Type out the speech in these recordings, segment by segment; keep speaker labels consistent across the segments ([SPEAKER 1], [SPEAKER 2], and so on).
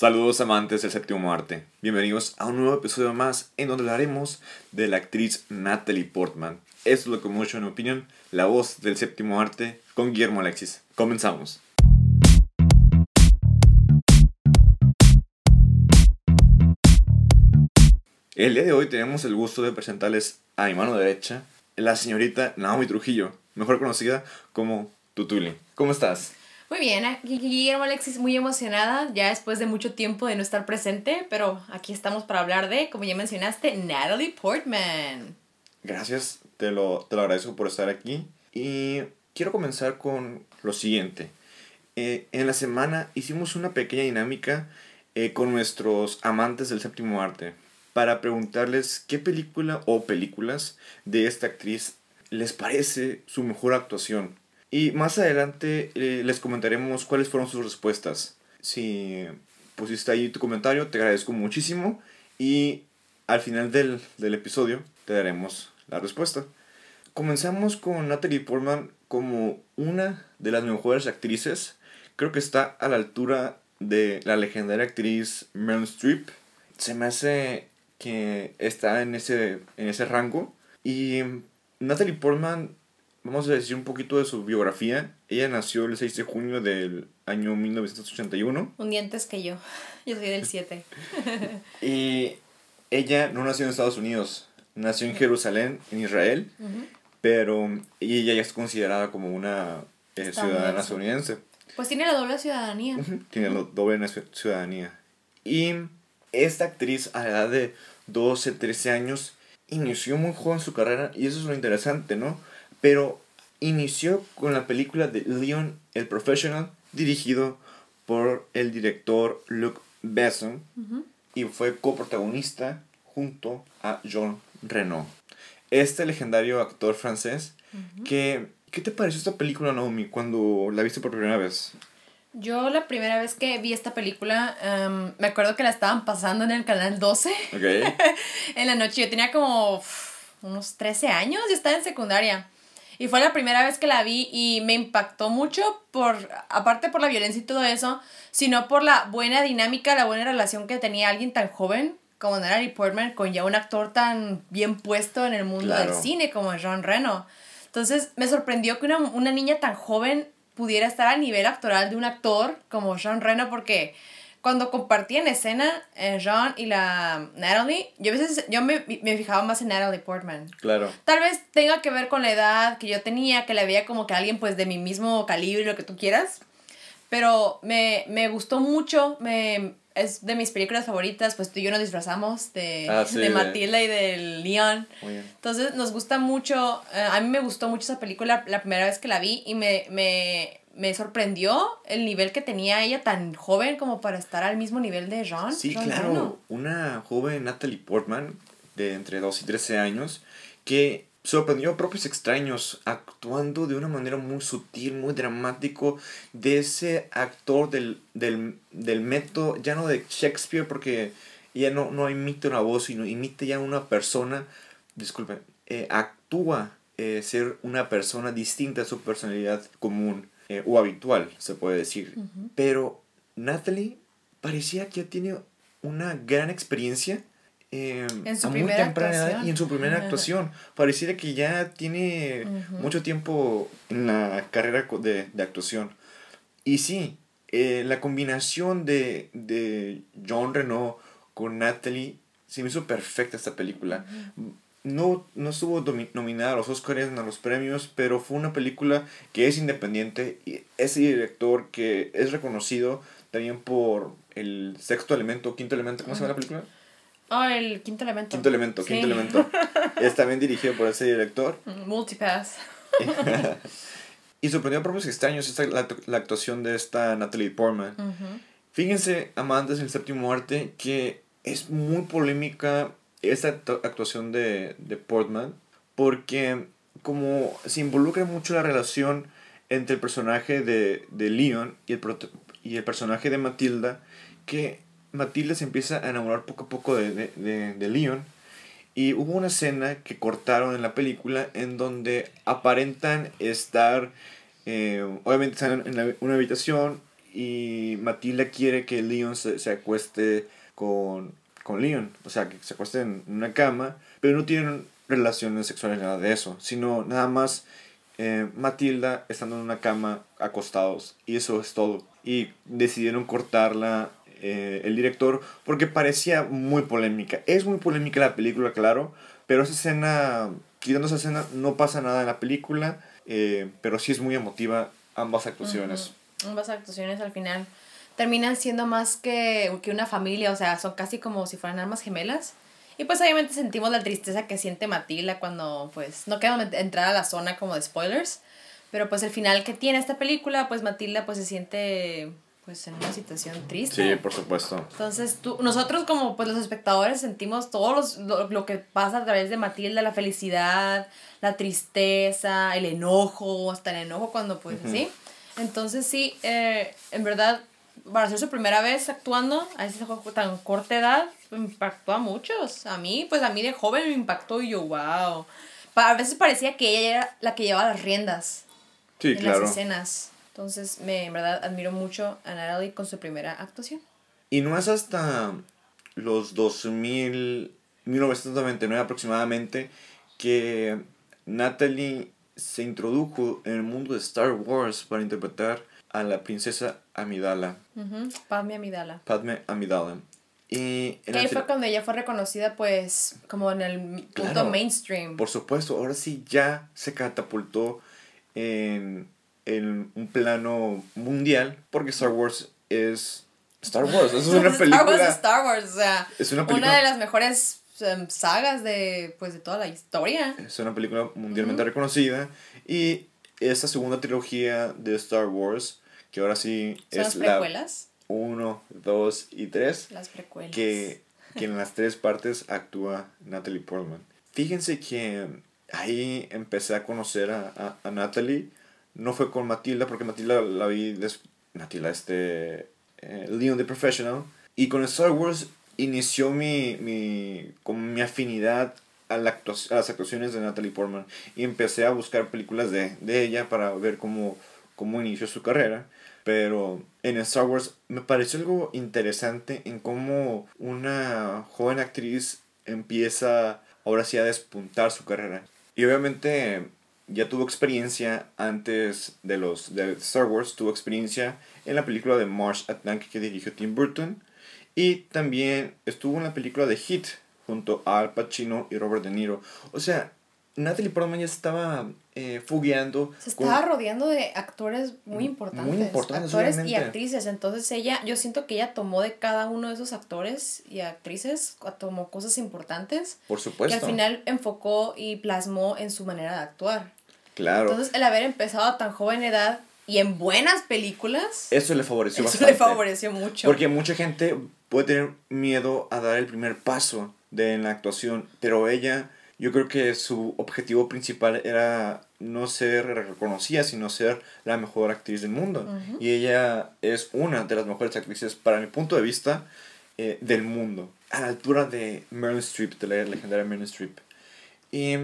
[SPEAKER 1] Saludos amantes del séptimo arte. Bienvenidos a un nuevo episodio más en donde hablaremos de la actriz Natalie Portman. Es lo que mucho en opinión, la voz del séptimo arte con Guillermo Alexis. Comenzamos. El día de hoy tenemos el gusto de presentarles a mi mano derecha la señorita Naomi Trujillo, mejor conocida como Tutuli. ¿Cómo estás?
[SPEAKER 2] Muy bien, aquí Guillermo Alexis muy emocionada, ya después de mucho tiempo de no estar presente, pero aquí estamos para hablar de, como ya mencionaste, Natalie Portman.
[SPEAKER 1] Gracias, te lo, te lo agradezco por estar aquí. Y quiero comenzar con lo siguiente. Eh, en la semana hicimos una pequeña dinámica eh, con nuestros amantes del séptimo arte para preguntarles qué película o películas de esta actriz les parece su mejor actuación. Y más adelante eh, les comentaremos cuáles fueron sus respuestas. Si pusiste ahí tu comentario, te agradezco muchísimo. Y al final del, del episodio te daremos la respuesta. Comenzamos con Natalie Portman como una de las mejores actrices. Creo que está a la altura de la legendaria actriz Meryl Streep. Se me hace que está en ese, en ese rango. Y Natalie Portman vamos a decir un poquito de su biografía. Ella nació el 6 de junio del año 1981.
[SPEAKER 2] Un día antes que yo. Yo soy del 7.
[SPEAKER 1] y ella no nació en Estados Unidos. Nació en Jerusalén, en Israel. Pero ella ya es considerada como una eh, ciudadana estadounidense.
[SPEAKER 2] Pues tiene la doble ciudadanía.
[SPEAKER 1] Tiene la doble ciudadanía. Y esta actriz a la edad de 12, 13 años inició muy joven su carrera y eso es lo interesante, ¿no? Pero inició con la película de Leon el Professional, dirigido por el director Luc Besson, y fue coprotagonista junto a Jean Reno. Este legendario actor francés, que, ¿qué te pareció esta película, Naomi, cuando la viste por primera vez?
[SPEAKER 2] Yo la primera vez que vi esta película, em, me acuerdo que la estaban pasando en el canal 12. en la noche. Yo tenía como unos 13 años y estaba en secundaria. Y fue la primera vez que la vi y me impactó mucho por, aparte por la violencia y todo eso, sino por la buena dinámica, la buena relación que tenía alguien tan joven como Natalie Portman con ya un actor tan bien puesto en el mundo del cine como Jean Reno. Entonces me sorprendió que una, una niña tan joven pudiera estar al nivel actoral de un actor como Jean Reno porque cuando compartían escena eh, Jean y la Natalie, yo a veces yo me, me, fijaba más en Natalie Portman.
[SPEAKER 1] Claro.
[SPEAKER 2] Tal vez tenga que ver con la edad que yo tenía, que la veía como que alguien pues de mi mismo calibre, lo que tú quieras. Pero me, me gustó mucho, me, es de mis películas favoritas, pues tú y yo nos disfrazamos de, ah, de Matilda y de Leon. Entonces nos gusta mucho, eh, a mí me gustó mucho esa película la primera vez que la vi y me, me, me sorprendió el nivel que tenía ella tan joven como para estar al mismo nivel de Jean.
[SPEAKER 1] Sí, claro. Una joven Natalie Portman de entre 2 y 13 años que sorprendió a propios extraños actuando de una manera muy sutil, muy dramático de ese actor del, del, método, ya no de Shakespeare porque ya no, no imita una voz, sino imita ya una persona, disculpen, eh, actúa eh, ser una persona distinta a su personalidad común. Eh, o habitual, se puede decir. Pero Natalie parecía que ya tiene una gran experiencia eh, en su a muy temprana edad y en su primera actuación. Pareciera que ya tiene mucho tiempo en la carrera de, de actuación. Y sí, eh, la combinación de, de John Renault con Natalie se me hizo perfecta esta película no, no estuvo nominada a los Oscars a los premios, pero fue una película que es independiente y ese director que es reconocido también por el sexto elemento, quinto elemento, ¿cómo se llama la película?
[SPEAKER 2] Oh, el quinto elemento.
[SPEAKER 1] Quinto elemento, quinto elemento. es también dirigido por ese director.
[SPEAKER 2] Mm, Multipass.
[SPEAKER 1] y sorprendió a propios extraños esta, la, la, actuación de esta Natalie Portman. Fíjense, amantes del séptimo arte, que es muy polémica esta actuación de, de Portman porque como se involucra mucho la relación entre el personaje de, de Leon y el, y el personaje de Matilda, que Matilda se empieza a enamorar poco a poco de, de, de, Leon. Y hubo una escena que cortaron en la película en donde aparentan estar, eh, obviamente están en una habitación y Matilda quiere que Leon se, se acueste con, con Leon, o sea, que se acueste en una cama, pero no tienen relaciones sexuales, nada de eso, sino nada más eh, Matilda estando en una cama acostados y eso es todo. Y decidieron cortarla eh, el director porque parecía muy polémica. Es muy polémica la película, claro, pero esa escena, quitando esa escena, no pasa nada en la película, eh, pero sí es muy emotiva ambas actuaciones.
[SPEAKER 2] Ambas actuaciones al final terminan siendo más que, que una familia, o sea, son casi como si fueran almas gemelas. Y pues obviamente sentimos la tristeza que siente Matilda cuando pues no queremos entrar a la zona como de spoilers. Pero pues el final que tiene esta película, pues Matilda pues se siente pues en una situación triste.
[SPEAKER 1] Sí, por supuesto.
[SPEAKER 2] Entonces tú, nosotros como pues los espectadores sentimos todo los, lo, que pasa a través de Matilda, la felicidad, la tristeza, el enojo, hasta el enojo cuando pues sí. Entonces sí, eh, en verdad para ser su primera vez actuando a esa tan corta edad, impactó a muchos. A mí, pues a mí de joven me impactó y yo, wow. A veces parecía que ella era la que llevaba las riendas
[SPEAKER 1] sí, en las
[SPEAKER 2] escenas. Entonces, me, en verdad, admiro mucho a Natalie con su primera actuación.
[SPEAKER 1] Y no es hasta los 2000, 1999 aproximadamente que Natalie se introdujo en el mundo de Star Wars para interpretar a la princesa Amidala.
[SPEAKER 2] Padme Amidala.
[SPEAKER 1] Padme Amidala. Y
[SPEAKER 2] ahí fue cuando ella fue reconocida, pues, como en el punto mainstream.
[SPEAKER 1] Por supuesto, ahora sí ya se catapultó en, en un plano mundial, porque Star Wars es Star Wars. Es una película.
[SPEAKER 2] Star Wars es Star Wars, o sea, es una, una de las mejores em, sagas de, pues, de toda la historia.
[SPEAKER 1] Es una película mundialmente reconocida y esta segunda trilogía de Star Wars que ahora sí
[SPEAKER 2] ¿Son es las precuelas?
[SPEAKER 1] la 1, 2 y 3.
[SPEAKER 2] Las precuelas.
[SPEAKER 1] Que, que en las tres partes actúa Natalie Portman. Fíjense que ahí empecé a conocer a, a, Natalie. No fue con Matilda, porque Matilda la vi. Des, Matilda, este. Eh, Leon the Professional. Y con Star Wars inició mi, mi, con mi afinidad a, la a, las actuaciones de Natalie Portman. Y empecé a buscar películas de, de ella para ver cómo, cómo inició su carrera. Pero en Star Wars me pareció algo interesante en cómo una joven actriz empieza ahora sí a despuntar su carrera. Y obviamente ya tuvo experiencia antes de los de Star Wars, tuvo experiencia en la película de Mars Attack que dirigió Tim Burton y también estuvo en la película de Hit junto a Al Pacino y Robert De Niro. O sea, Natalie Portman ya estaba eh, fugueando.
[SPEAKER 2] Se estaba rodeando de actores muy importantes. Muy importantes, Actores y actrices. Entonces ella, yo siento que ella tomó de cada uno de esos actores y actrices, tomó cosas importantes.
[SPEAKER 1] Por supuesto.
[SPEAKER 2] Que al final enfocó y plasmó en su manera de actuar.
[SPEAKER 1] Claro.
[SPEAKER 2] Entonces el haber empezado a tan joven edad y en buenas películas.
[SPEAKER 1] Eso le favoreció
[SPEAKER 2] eso le favoreció mucho.
[SPEAKER 1] Porque mucha gente puede tener miedo a dar el primer paso de la actuación, pero ella yo creo que su objetivo principal era no ser reconocida, sino ser la mejor actriz del mundo. Y ella es una de las mejores actrices, para mi punto de vista, eh, del mundo. A la altura de Meryl Streep, de la legendaria Meryl Streep. Y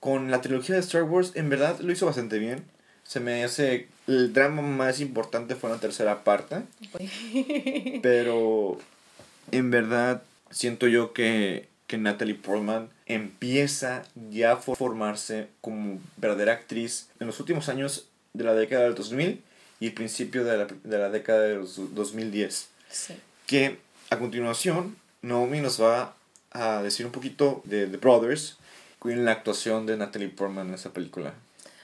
[SPEAKER 1] con la trilogía de Star Wars, en verdad lo hizo bastante bien. Se me hace. El drama más importante fue la tercera parte. pero. En verdad, siento yo que que Natalie Portman empieza ya a formarse como verdadera actriz en los últimos años de la década del 2000 y el principio de la, de la década de los 2010.
[SPEAKER 2] Sí.
[SPEAKER 1] Que a continuación Naomi nos va a decir un poquito de The Brothers con la actuación de Natalie Portman en esa película.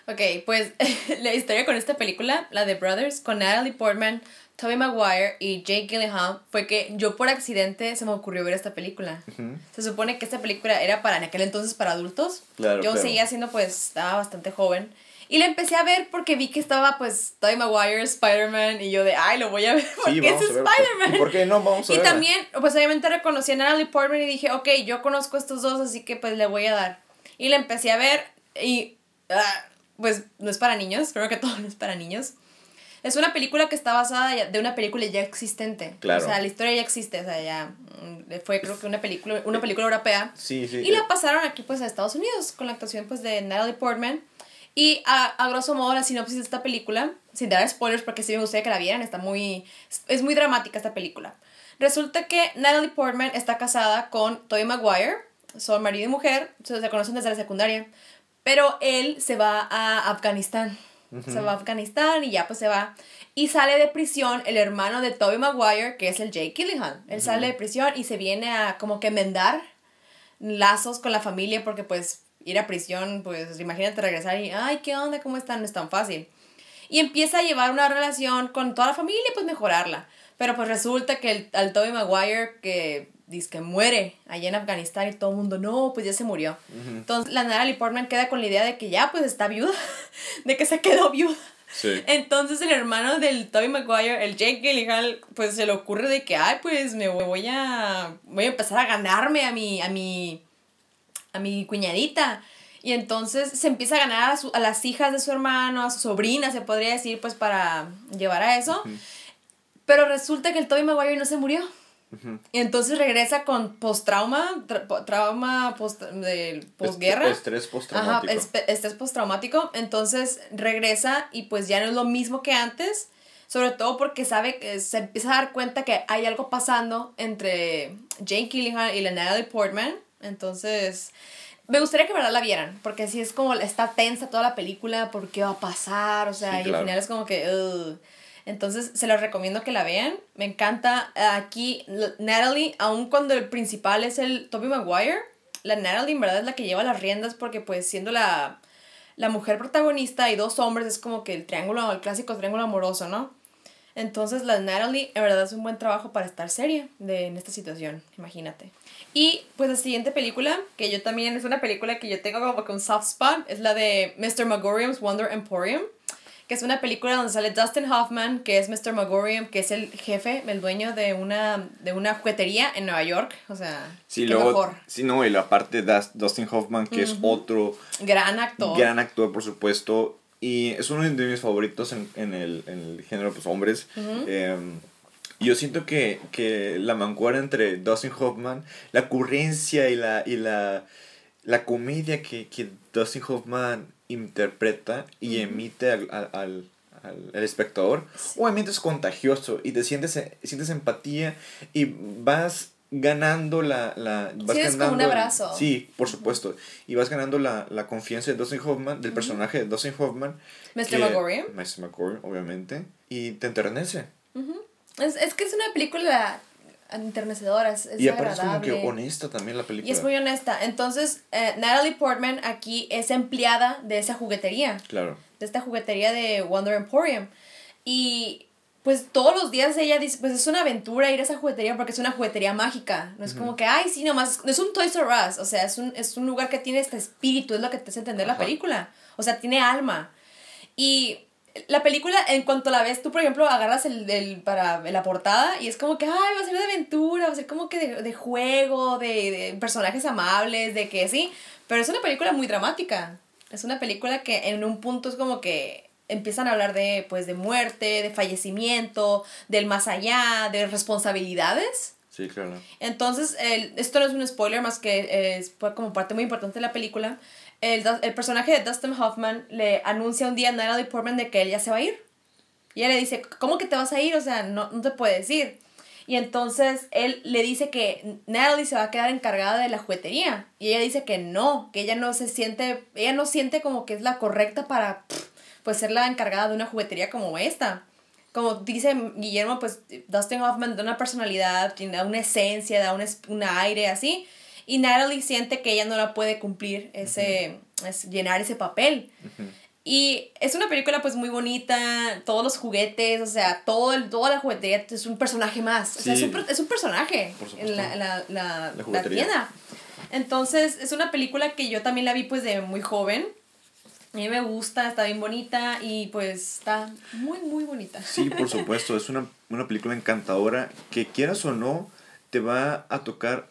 [SPEAKER 2] Ok, pues la historia con esta película, la de Brothers, con Natalie Portman, Tobey Maguire y Jake Gyllenhaal fue que yo por accidente se me ocurrió ver esta película. Se supone que esta película era para en aquel entonces para adultos. yo seguía siendo pues, estaba bastante joven. Y la empecé a ver porque vi que estaba pues Tobey Maguire, Spider-Man y yo de, ay, lo voy a ver porque es Spider-Man.
[SPEAKER 1] ¿Por qué no? Vamos a
[SPEAKER 2] Y también, pues obviamente reconocí a Natalie Portman y dije, ok, yo conozco a estos dos, así que pues le voy a dar. Y la empecé a ver y, ah, pues no es para niños, creo que todo no es para niños. Es una película que está basada de una película ya existente. Claro. O sea, la historia ya existe, o sea, ya mm, fue creo que una película, una película europea.
[SPEAKER 1] Sí, sí.
[SPEAKER 2] Y la pasaron aquí pues a Estados Unidos con la actuación pues de Natalie Portman. Y a, a, grosso modo la sinopsis de esta película, sin dar spoilers porque sí me gustaría que la vieran, está muy, es muy dramática esta película. Resulta que Natalie Portman está casada con Tobey Maguire, son marido y mujer, se conocen desde la secundaria, pero él se va a Afganistán. Se va a Afganistán y ya pues se va. Y sale de prisión el hermano de Tobey Maguire, que es el Jake Gyllenhaal. Él sale de prisión y se viene a como que enmendar lazos con la familia porque pues ir a prisión, pues imagínate regresar y, ay, ¿qué onda? ¿Cómo están? No es tan fácil. Y empieza a llevar una relación con toda la familia, pues mejorarla. Pero pues resulta que el, al Tobey Maguire, que dice que muere allá en Afganistán y todo el mundo, no, pues ya se murió. Entonces la Natalie Portman queda con la idea de que ya pues está viuda, de que se quedó viuda. Sí. Entonces el hermano del Tobey Maguire, el Jake Gyllenhaal, pues se le ocurre de que, ay, pues me voy a, voy a empezar a ganarme a mi, a mi, a mi cuñadita. Y entonces se empieza a ganar a, a las hijas de su hermano, a su sobrina, se podría decir, pues para llevar a eso. Pero resulta que el Tobey Maguire no se murió. Y entonces regresa con post-trauma, trauma post, de posguerra.
[SPEAKER 1] Estrés postraumático.
[SPEAKER 2] Ajá, estrés postraumático. Entonces regresa y pues ya no es lo mismo que antes. Sobre todo porque sabe que se empieza a dar cuenta que hay algo pasando entre Jane Killingham y la Natalie Portman. Entonces, me gustaría que verdad la vieran, porque así es como está tensa toda la película, por qué va a pasar, o sea, y al final es como que... Entonces, se los recomiendo que la vean. Me encanta aquí Natalie, aun cuando el principal es el Toby Maguire, la Natalie en verdad es la que lleva las riendas porque pues siendo la, la mujer protagonista y dos hombres es como que el triángulo, el clásico triángulo amoroso, ¿no? Entonces la Natalie en verdad es un buen trabajo para estar seria de, en esta situación, imagínate. Y pues la siguiente película, que yo también es una película que yo tengo como que un soft spot, es la de Mr. Magorium's Wonder Emporium que es una película donde sale Dustin Hoffman, que es Mr. Magorium, que es el jefe, el dueño de una, de una juguetería en Nueva York. O sea,
[SPEAKER 1] sí, luego, mejor. Sí, no, y la parte de Dustin Hoffman, que es otro...
[SPEAKER 2] Gran actor.
[SPEAKER 1] Gran actor, por supuesto. Y es uno de mis favoritos en, en, el, en el género, pues, hombres. Em, yo siento que, que la mancuerna entre Dustin Hoffman, la ocurrencia y la, y la, la comedia que, que Dustin Hoffman interpreta y emite al, al, al, al espectador, obviamente es contagioso y te sientes, sientes empatía y vas ganando la... la vas
[SPEAKER 2] sí, como un abrazo.
[SPEAKER 1] Sí, por supuesto. Y vas ganando la, la confianza de Dustin Hoffman, del personaje de Dustin Hoffman.
[SPEAKER 2] Mr. McGorry.
[SPEAKER 1] Mr. McGorry, obviamente. Y te enternece.
[SPEAKER 2] es, es que es una película enternecedora, es,
[SPEAKER 1] y aparte es como que honesta también la película.
[SPEAKER 2] Y es muy honesta. Entonces, eh, Natalie Portman aquí es empleada de esa juguetería.
[SPEAKER 1] Claro.
[SPEAKER 2] De esta juguetería de Wonder Emporium. Y pues todos los días ella dice, pues es una aventura ir a esa juguetería porque es una juguetería mágica. No es como que, ay, sí, nomás, es un Toys R Us. O sea, es un, es un lugar que tiene este espíritu, es lo que te hace entender la película. O sea, tiene alma. Y la película, en cuanto la ves, tú, por ejemplo, agarras el, el, para la portada y es como que, ay, va a ser de aventura, va a ser como que de, de juego, de, de, personajes amables, de que sí. Pero es una película muy dramática. Es una película que en un punto es como que empiezan a hablar de, pues, de muerte, de fallecimiento, del más allá, de responsabilidades.
[SPEAKER 1] Sí, claro.
[SPEAKER 2] Entonces, el, esto no es un spoiler, más que es como parte muy importante de la película el, el, personaje de Dustin Hoffman le anuncia un día a Natalie Portman de que él ya se va a ir. Y ella le dice, ¿cómo que te vas a ir? O sea, no, no te puedes ir. Y entonces él le dice que Natalie se va a quedar encargada de la juguetería. Y ella dice que no, que ella no se siente, ella no siente como que es la correcta para, pues, ser la encargada de una juguetería como esta. Como dice Guillermo, pues, Dustin Hoffman da una personalidad, da una esencia, da un, un aire así. Y Natalie siente que ella no la puede cumplir, ese, es llenar ese papel. Y es una película pues muy bonita, todos los juguetes, o sea, todo el, toda la juguetería es un personaje más. O sea, es, un, es un personaje en la, la, la, la, tienda. Entonces, es una película que yo también la vi pues de muy joven. A mí me gusta, está bien bonita y pues está muy, muy bonita.
[SPEAKER 1] Sí, por supuesto, es una, una película encantadora que quieras o no, te va a tocar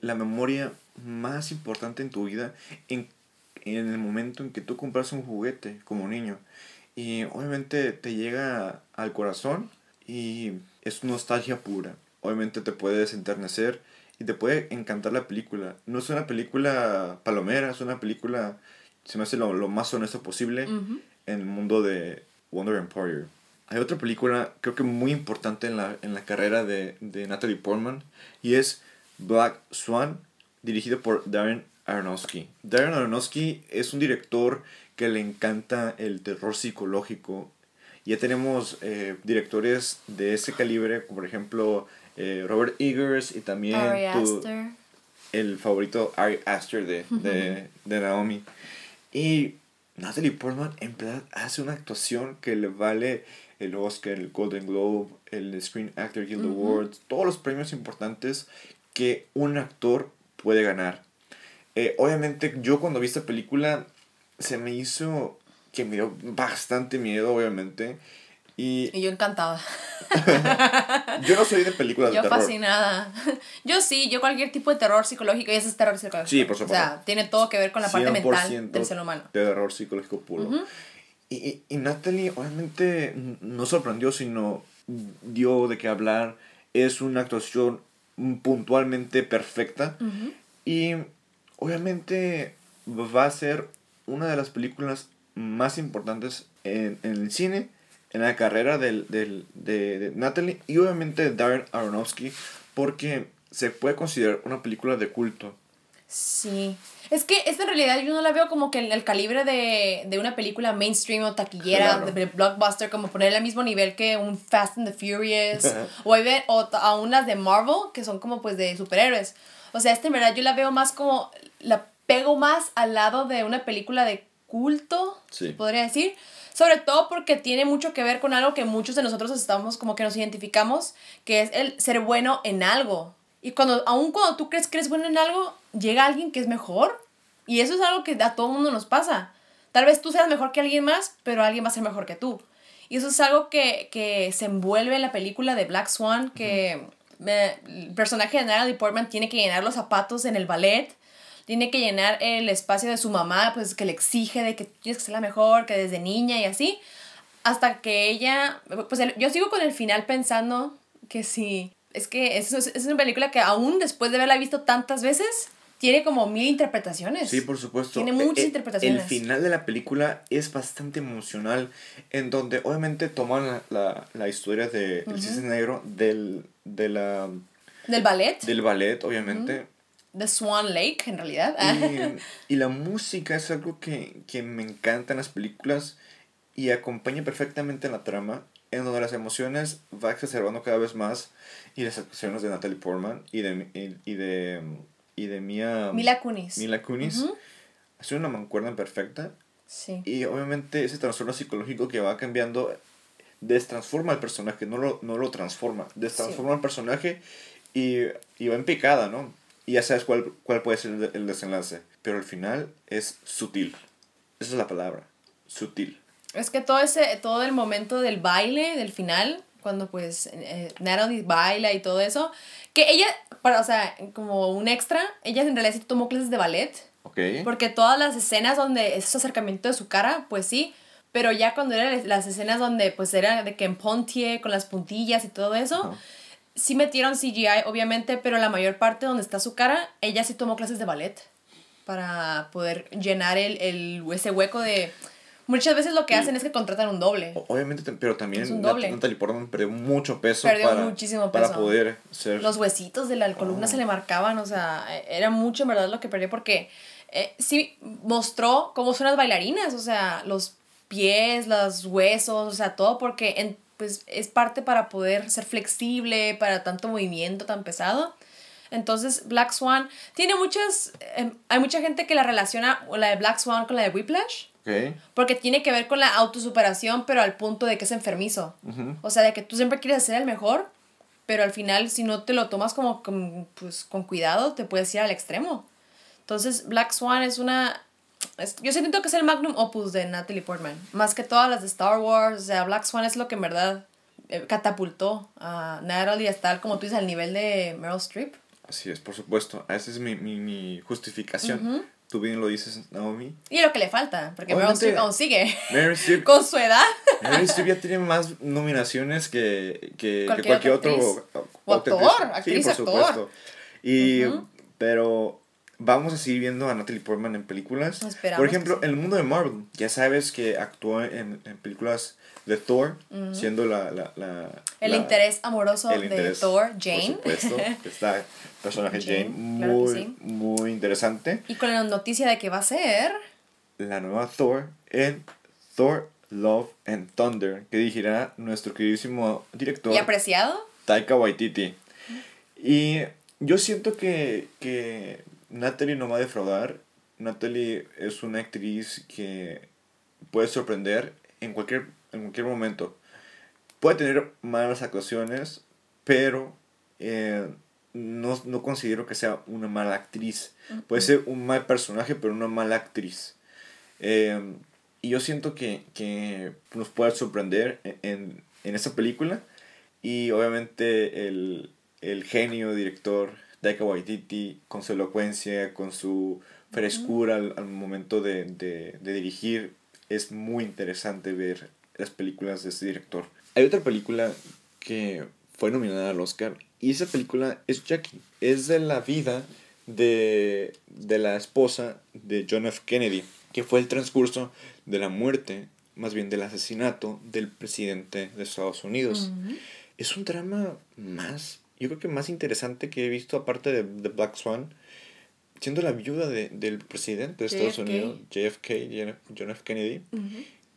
[SPEAKER 1] la memoria más importante en tu vida en, en el momento en que tú compras un juguete como niño. Y obviamente te llega al corazón y es nostalgia pura. Obviamente te puede desenternecer y te puede encantar la película. No es una película palomera, es una película se me hace lo, lo más honesto posible en el mundo de Wonder Empire. Hay otra película, creo que muy importante en la, en la carrera de, de Natalie Portman, y es Black Swan, dirigido por Darren Aronofsky. Darren Aronofsky es un director que le encanta el terror psicológico. Ya tenemos eh, directores de ese calibre, como por ejemplo eh, Robert Eggers y también el favorito Ari Aster de, de, de Naomi. Y Natalie Portman en verdad hace una actuación que le vale el Oscar, el Golden Globe, el Screen Actor Guild Awards, todos los premios importantes que un actor puede ganar. Eh, obviamente yo cuando vi esta película se me hizo que me dio bastante miedo, obviamente. Y,
[SPEAKER 2] y yo encantada.
[SPEAKER 1] yo no soy de películas
[SPEAKER 2] de terror. Yo fascinada. Yo sí, yo cualquier tipo de terror psicológico, y ese es terror psicológico. Sí, por supuesto. O sea, tiene todo que ver con la parte mental del ser humano.
[SPEAKER 1] Terror psicológico puro. y, y, Natalie obviamente no sorprendió, sino dio de qué hablar. Es una actuación puntualmente perfecta. Y obviamente va a ser una de las películas más importantes en, en el cine en la carrera del, del, de, Natalie y obviamente de Darren Aronofsky porque se puede considerar una película de culto.
[SPEAKER 2] Sí. Es que esta en realidad yo no la veo como que el, el calibre de, de, una película mainstream o taquillera, de, blockbuster, como ponerla al mismo nivel que un Fast and the Furious, o, o aún las de Marvel, que son como pues de superhéroes. O sea, esta en verdad yo la veo más como, la pego más al lado de una película de culto, sí. podría decir. Sobre todo porque tiene mucho que ver con algo que muchos de nosotros estamos como que nos identificamos, que es el ser bueno en algo. Y cuando, aun cuando tú crees que eres bueno en algo, llega alguien que es mejor. Y eso es algo que a todo mundo nos pasa. Tal vez tú seas mejor que alguien más, pero alguien va a ser mejor que tú. Y eso es algo que, que se envuelve en la película de Black Swan, que el personaje de Natalie Portman tiene que llenar los zapatos en el ballet tiene que llenar el espacio de su mamá, pues que le exige de que tienes que ser la mejor, que desde niña y así, hasta que ella, pues yo sigo con el final pensando que sí, es que es, es una película que aún después de haberla visto tantas veces, tiene como mil interpretaciones.
[SPEAKER 1] Sí, por supuesto.
[SPEAKER 2] Tiene muchas eh, interpretaciones.
[SPEAKER 1] El final de la película es bastante emocional, en donde obviamente toman la, la, historia de El Cisne Negro del, de la...
[SPEAKER 2] Del ballet.
[SPEAKER 1] Del ballet, obviamente.
[SPEAKER 2] The Swan Lake, en realidad.
[SPEAKER 1] Y, la música es algo que, me encanta en las películas y acompaña perfectamente en la trama, en donde las emociones va exacerbando cada vez más y las actuaciones de Natalie Portman y de, y, de, y de Mia...
[SPEAKER 2] Mila Kunis.
[SPEAKER 1] Mila Kunis. una mancuerna perfecta. Sí. Y obviamente ese trastorno psicológico que va cambiando destransforma al personaje, no lo, no lo transforma, destransforma al personaje y, y va en picada, ¿no? y ya sabes cuál, cuál puede ser el desenlace. Pero al final es sutil. Esa es la palabra. Sutil.
[SPEAKER 2] Es que todo ese, todo el momento del baile, del final, cuando pues eh, Natalie baila y todo eso, que ella, para, o sea, como un extra, ella en realidad sí tomó clases de ballet. Ok. Porque todas las escenas donde ese acercamiento de su cara, pues sí, pero ya cuando eran las escenas donde pues era de que en Pontier con las puntillas y todo eso, sí metieron CGI, obviamente, pero la mayor parte donde está su cara, ella sí tomó clases de ballet para poder llenar el, el ese hueco de... Muchas veces lo que hacen es que contratan un doble.
[SPEAKER 1] Obviamente, pero también Natalie Portman perdió mucho peso perdió para, muchísimo peso. para poder ser...
[SPEAKER 2] Los huesitos de la columna se le marcaban, o sea, era mucho en verdad lo que perdió porque eh, sí mostró cómo son las bailarinas, o sea, los pies, los huesos, o sea, todo porque en pues es parte para poder ser flexible para tanto movimiento tan pesado. Entonces, Black Swan tiene muchas. Em, hay mucha gente que la relaciona la de Black Swan con la de Whiplash. Porque tiene que ver con la autosuperación, pero al punto de que es enfermizo. O sea, de que tú siempre quieres ser el mejor, pero al final, si no te lo tomas como, como pues, con cuidado, te puedes ir al extremo. Entonces, Black Swan es una yo siento que es el magnum opus de Natalie Portman. Más que todas las de Star Wars. O sea, Black Swan es lo que en verdad eh, catapultó a Natalie hasta estar, como tú dices, al nivel de Meryl Streep.
[SPEAKER 1] Así es, por supuesto. Esa es mi, mi, mi justificación. Tú bien lo dices, Naomi.
[SPEAKER 2] Y lo que le falta, porque Meryl Streep aún sigue. Meryl Streep, con su edad.
[SPEAKER 1] Meryl Streep ya tiene más nominaciones que, que cualquier, que cualquier otro
[SPEAKER 2] o actor. Actriz, sí, por actor. supuesto.
[SPEAKER 1] Y, pero vamos a seguir viendo a Natalie Portman en películas. Por ejemplo, en el mundo de Marvel, ya sabes que actuó en, en películas de Thor, siendo la, la, la
[SPEAKER 2] El interés amoroso de Thor, Jane.
[SPEAKER 1] Por supuesto, está personaje Jane, muy, muy interesante.
[SPEAKER 2] Y con la noticia de que va a ser...
[SPEAKER 1] La nueva Thor en Thor, Love and Thunder, que dirigirá nuestro queridísimo director.
[SPEAKER 2] ¿Y apreciado?
[SPEAKER 1] Taika Waititi. Y yo siento que, que Natalie no va a defraudar. Natalie es una actriz que puede sorprender en cualquier en cualquier momento. Puede tener malas actuaciones, pero eh, no, no, considero que sea una mala actriz. Puede ser un mal personaje, pero una mala actriz. Eh, y yo siento que, que, nos puede sorprender en, en esta película. Y obviamente el, el genio director Taika Waititi, con su elocuencia, con su frescura al, al, momento de, de, de dirigir, es muy interesante ver las películas de este director. Hay otra película que fue nominada al Oscar y esa película es Jackie. Es de la vida de, de la esposa de John F. Kennedy, que fue el transcurso de la muerte, más bien del asesinato del presidente de Estados Unidos. Es un drama más, yo creo que más interesante que he visto aparte de, de Black Swan, siendo la viuda de, del presidente de Estados Unidos, JFK, John F. Kennedy,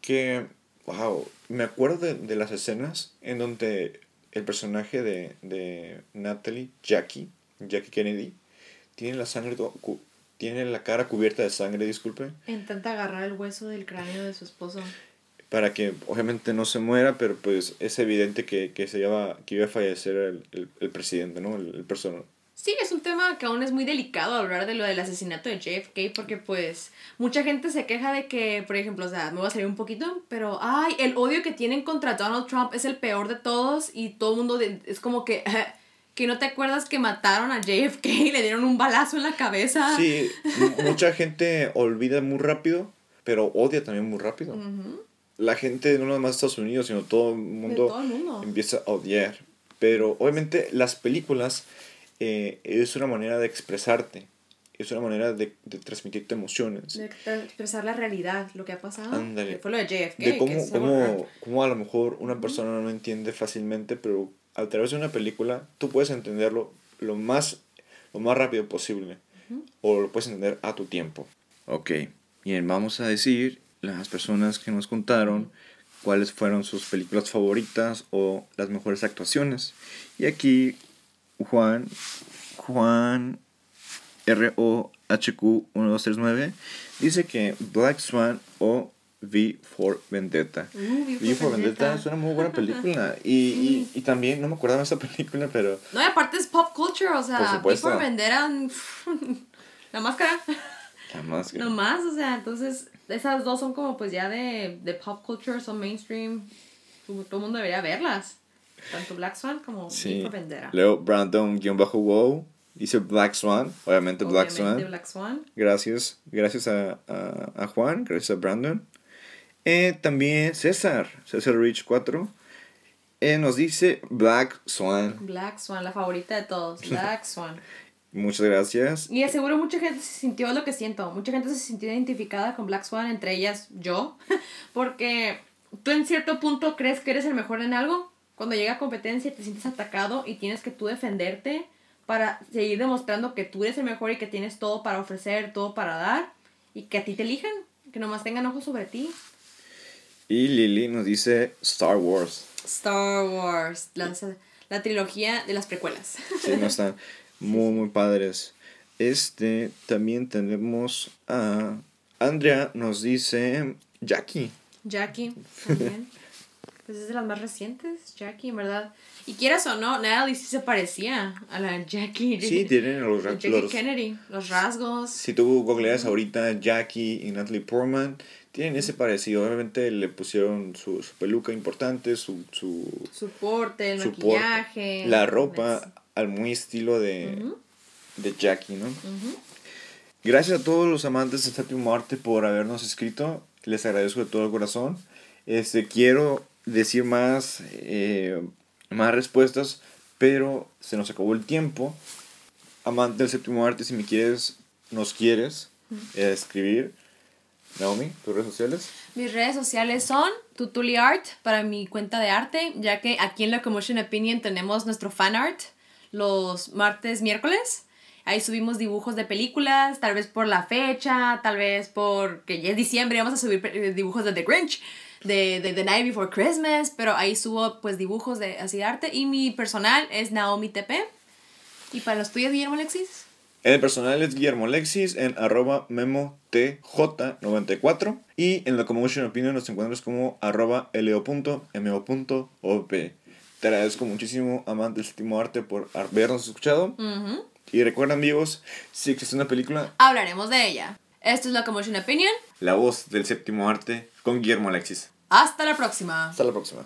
[SPEAKER 1] que wow, me acuerdo de, de, las escenas en donde el personaje de, de Natalie, Jackie, Jackie Kennedy, tiene la sangre, tiene la cara cubierta de sangre, disculpe.
[SPEAKER 2] Intenta agarrar el hueso del cráneo de su esposo.
[SPEAKER 1] Para que obviamente no se muera, pero pues es evidente que, que se iba, que iba a fallecer el, el, el presidente, ¿no? El, el personaje
[SPEAKER 2] Sí, es un tema que aún es muy delicado hablar de lo del asesinato de JFK porque pues mucha gente se queja de que, por ejemplo, o sea, me voy a salir un poquito, pero ay, el odio que tienen contra Donald Trump es el peor de todos y todo el mundo es como que que no te acuerdas que mataron a JFK y le dieron un balazo en la cabeza.
[SPEAKER 1] Sí, mucha gente olvida muy rápido, pero odia también muy rápido. La gente no nada más Estados Unidos, sino todo el mundo,
[SPEAKER 2] todo el mundo.
[SPEAKER 1] empieza a odiar. Pero obviamente las películas eh, es una manera de expresarte, es una manera de, de transmitirte emociones.
[SPEAKER 2] De expresar la realidad, lo que ha pasado.
[SPEAKER 1] Ándale.
[SPEAKER 2] Fue lo de JFK.
[SPEAKER 1] De cómo, cómo, cómo, a lo mejor una persona no entiende fácilmente, pero a través de una película tú puedes entenderlo lo más, lo más rápido posible. Uh -huh. O lo puedes entender a tu tiempo. Ok, bien, vamos a decir las personas que nos contaron cuáles fueron sus películas favoritas o las mejores actuaciones. Y aquí Juan, Juan ROHQ1239 dice que Black Swan o V for Vendetta.
[SPEAKER 2] Uh,
[SPEAKER 1] v, v for Vendetta. Vendetta es una muy buena película. Y, sí. y, y, también, no me acordaba de esa película, pero.
[SPEAKER 2] No, y aparte es pop culture, o sea, V for Vendetta. la máscara.
[SPEAKER 1] La máscara.
[SPEAKER 2] No más, o sea, entonces esas dos son como pues ya de, de pop culture, son mainstream. Todo el mundo debería verlas. Tanto Black Swan como
[SPEAKER 1] sí.
[SPEAKER 2] V for Vendetta.
[SPEAKER 1] Luego Brandon-Wow dice Black Swan, obviamente, Black,
[SPEAKER 2] Obviamente
[SPEAKER 1] Swan.
[SPEAKER 2] Black Swan.
[SPEAKER 1] Gracias, gracias a, a, a Juan, gracias a Brandon. Eh, también César, César Rich 4, eh, nos dice Black Swan.
[SPEAKER 2] Black Swan, la favorita de todos, Black Swan.
[SPEAKER 1] Muchas gracias.
[SPEAKER 2] Y aseguro mucha gente se sintió lo que siento. Mucha gente se sintió identificada con Black Swan, entre ellas yo. Porque tú en cierto punto crees que eres el mejor en algo. Cuando llega competencia te sientes atacado y tienes que tú defenderte para seguir demostrando que tú eres el mejor y que tienes todo para ofrecer, todo para dar. Y que a ti te elijan. Que nomás tengan ojos sobre ti.
[SPEAKER 1] Y Lily nos dice Star Wars.
[SPEAKER 2] Star Wars. La, la trilogía de las precuelas.
[SPEAKER 1] Sí, no están muy, muy padres. Este, también tenemos a Andrea, nos dice Jackie.
[SPEAKER 2] Jackie, también. pues es de las más recientes, Jackie, en verdad. Y quieras o no, Natalie sí se parecía a la Jackie.
[SPEAKER 1] Sí, tienen los rasgos.
[SPEAKER 2] Jackie Kennedy, los rasgos.
[SPEAKER 1] Si tú googleas ahorita Jackie y Natalie Portman, tienen ese parecido. Obviamente le pusieron su, su peluca importante, su... Su,
[SPEAKER 2] su porte, el
[SPEAKER 1] su
[SPEAKER 2] maquillaje.
[SPEAKER 1] Porte, la ropa al muy estilo de, uh -huh. de Jackie, ¿no?
[SPEAKER 2] Uh -huh.
[SPEAKER 1] Gracias a todos los amantes de Séptimo Arte por habernos escrito. Les agradezco de todo el corazón. Este, quiero decir más, eh, más respuestas, pero se nos acabó el tiempo. Amante del Séptimo Arte, si me quieres nos quieres escribir, Naomi, tus redes sociales.
[SPEAKER 2] Mis redes sociales son Tutuli Art para mi cuenta de arte, ya que aquí en Locomotion Opinion tenemos nuestro fan art los martes, miércoles. Ahí subimos dibujos de películas, tal vez por la fecha, tal vez porque ya es diciembre, vamos a subir eh, dibujos de The Grinch, de, de The Night Before Christmas, pero ahí subo pues dibujos de así de arte. Y mi personal es Naomi TP. ¿Y para los tuyos, Guillermo Alexis?
[SPEAKER 1] El personal es Guillermo Alexis en arroba memotj94 y en la Commotion Opinion nos encuentras como arroba leo.mo.op. Te agradezco muchísimo, amante del séptimo arte, por habernos escuchado. Y recuerden, amigos, si existe una película,
[SPEAKER 2] hablaremos de ella. Esto es Locomotion Opinion.
[SPEAKER 1] La voz del séptimo arte con Guillermo Alexis.
[SPEAKER 2] Hasta la próxima.
[SPEAKER 1] Hasta la próxima.